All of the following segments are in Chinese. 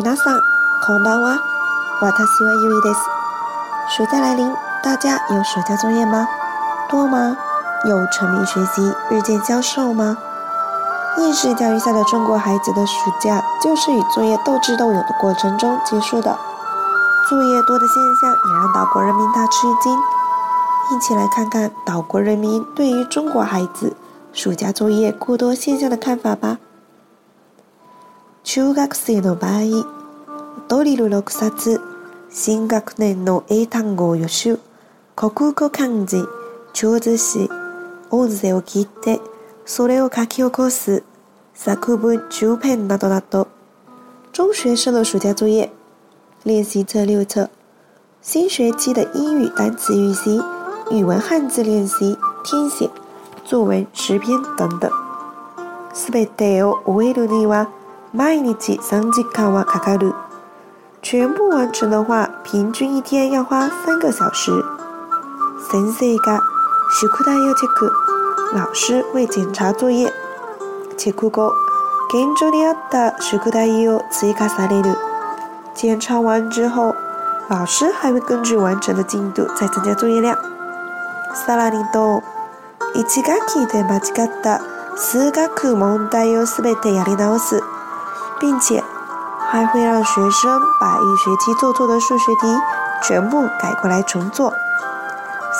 皆さん、こんばんは。私はユイです。暑假来临，大家有暑假作业吗？多吗？有沉迷学习、日渐消瘦吗？应试教育下的中国孩子的暑假，就是与作业斗智斗勇的过程中结束的。作业多的现象，也让岛国人民大吃一惊。一起来看看岛国人民对于中国孩子暑假作业过多现象的看法吧。中学生の場合ドリル6冊新学年の英単語予習国語漢字調図詞音声を聞いてそれを書き起こす作文10編などなど中学生の暑假作业練習册六册新学期的英语单词预习、语文汉字練習、填写、作文十篇等等。すべてを終えるには毎日三時間はかかる。全部完成的话，平均一天要花三个小时。先生が宿題をチェック。老师会检查作业。チェック後、頑張りあった宿題を次からやり抜く。检查完之后，老师还会根据完成的进度再增加作业量。さらに多、一学期で間違った数学問題をすべてやり直す。并且还会让学生把一学期做错的数学题全部改过来重做。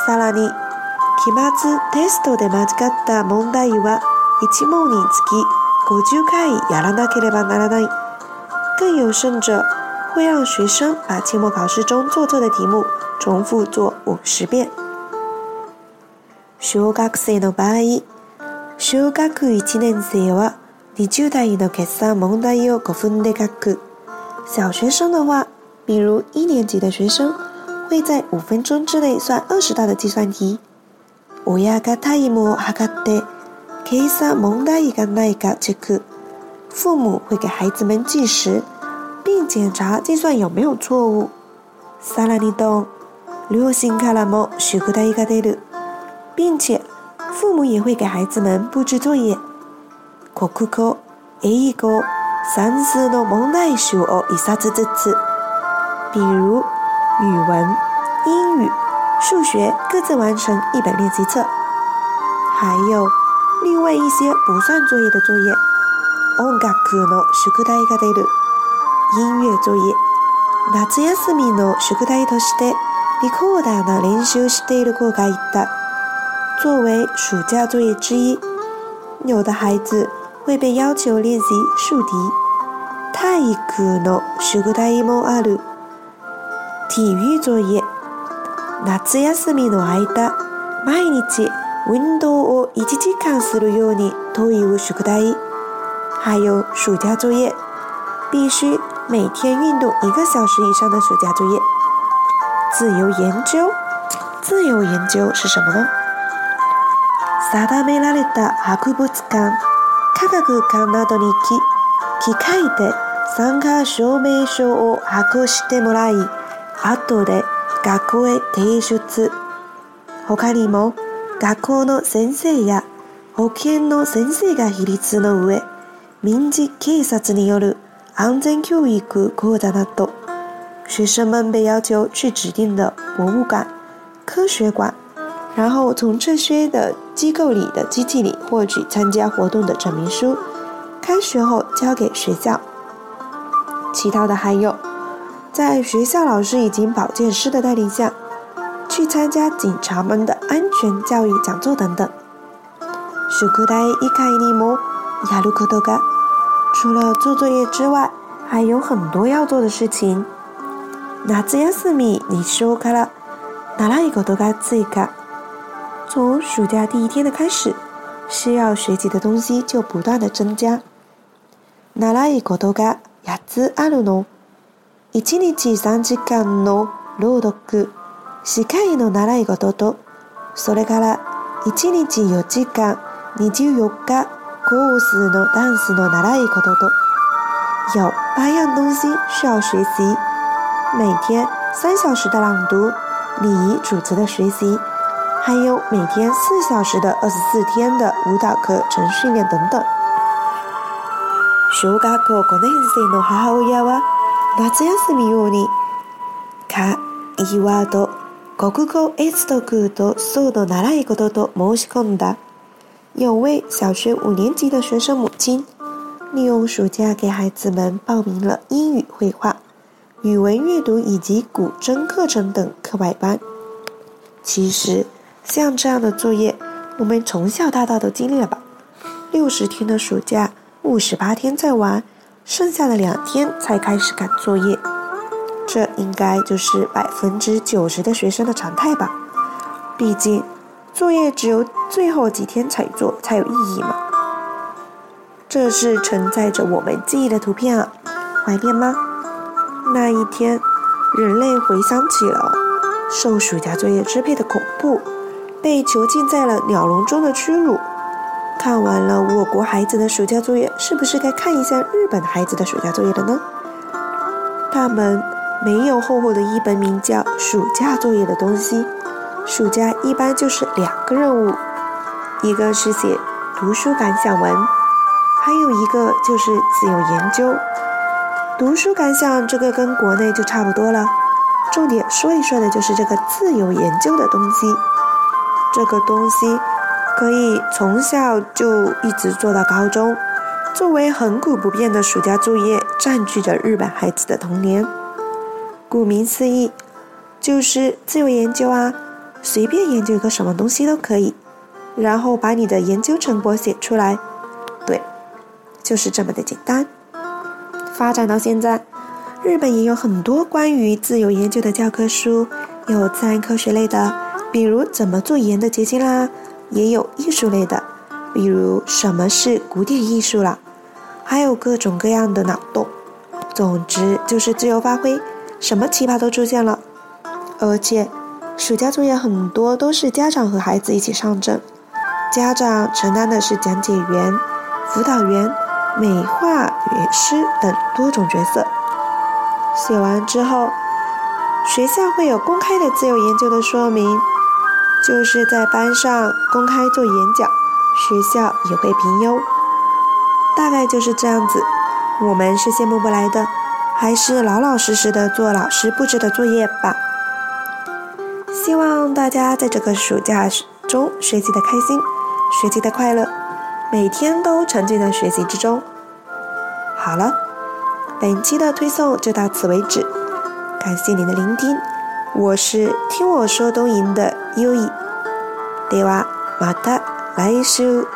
さらに期末テストで間違った問題は一問につき50回やらなければならない。更有甚者，会让学生把期末考试中做错的题目重复做五十遍。小学生の場合、小学一年生は。你就代 ino 计蒙問題を分で解く。小学生的话，比如一年级的学生，会在五分钟之内算二十道的计算题。親がタ他ムを哈って計算蒙題がな那一チェッ父母会给孩子们计时，并检查计算有没有错误。さらに、六行からも学習ができる。并且，父母也会给孩子们布置作业。国語、英語、算数の問題集を一冊ずつ。比如、语文、英语、数学各自完成一本练习册。还有、另外一些不算作业的作业。音楽の宿題が出る。音乐作業。夏休みの宿題としてリコーダーが練習している子がいた。作为暑假作业之一，有的孩子会被要求练习数题。太酷了！如果他一目体育作业。夏休みの間、毎日運動を一時間するようにという宿題。还有暑假作业，必须每天运动一个小时以上的暑假作业。自由研究。自由研究是什么呢？さめられた博物館。科学館などにき機械で参加証明書を発行してもらい後で学校へ提出他にも学校の先生や保健の先生が比率の上民事警察による安全教育講座など学生们被要求去指定的博物馆、科学馆，然后从这些的机构里的机器里获取参加活动的证明书，开学后交给学校。其他的还有，在学校老师以及保健师的带领下，去参加警察们的安全教育讲座等等。学科单一开泥模，亚鲁科多嘎。除了做作业之外，还有很多要做的事情。夏休み日常から習い事が追加。从暑假第一天的开始，需要学习的东西就不断的增加。習い事が、やつあるの。一日三時間の朗読、歴史の習い事と、それから一日四時間、二十四日コースのダンスの習い事と、有八样东西需要学习。每天三小时的朗读、礼仪、主持的学习。还有每天四小时的二十四天的舞蹈课程训练等等。生のは、夏休みに、イワード、国語、との習い事とし込んだ。有位小学五年级的学生母亲，利用暑假给孩子们报名了英语绘画、语文阅读以及古筝课程等课外班。其实。像这样的作业，我们从小到大都经历了吧？六十天的暑假，五十八天在玩，剩下的两天才开始赶作业。这应该就是百分之九十的学生的常态吧？毕竟，作业只有最后几天才做，才有意义嘛。这是承载着我们记忆的图片啊，怀念吗？那一天，人类回想起了受暑假作业支配的恐怖。被囚禁在了鸟笼中的屈辱。看完了我国孩子的暑假作业，是不是该看一下日本孩子的暑假作业了呢？他们没有厚厚的一本名叫“暑假作业”的东西，暑假一般就是两个任务，一个是写读书感想文，还有一个就是自由研究。读书感想这个跟国内就差不多了，重点说一说的就是这个自由研究的东西。这个东西可以从小就一直做到高中，作为恒古不变的暑假作业，占据着日本孩子的童年。顾名思义，就是自由研究啊，随便研究一个什么东西都可以，然后把你的研究成果写出来。对，就是这么的简单。发展到现在，日本也有很多关于自由研究的教科书。有自然科学类的，比如怎么做盐的结晶啦；也有艺术类的，比如什么是古典艺术啦，还有各种各样的脑洞。总之就是自由发挥，什么奇葩都出现了。而且，暑假作业很多都是家长和孩子一起上阵，家长承担的是讲解员、辅导员、美化师等多种角色。写完之后。学校会有公开的自由研究的说明，就是在班上公开做演讲，学校也会评优，大概就是这样子。我们是羡慕不来的，还是老老实实的做老师布置的作业吧。希望大家在这个暑假中学习的开心，学习的快乐，每天都沉浸在学习之中。好了，本期的推送就到此为止。感谢您的聆听，我是听我说东瀛的优一，对哇，马た来週。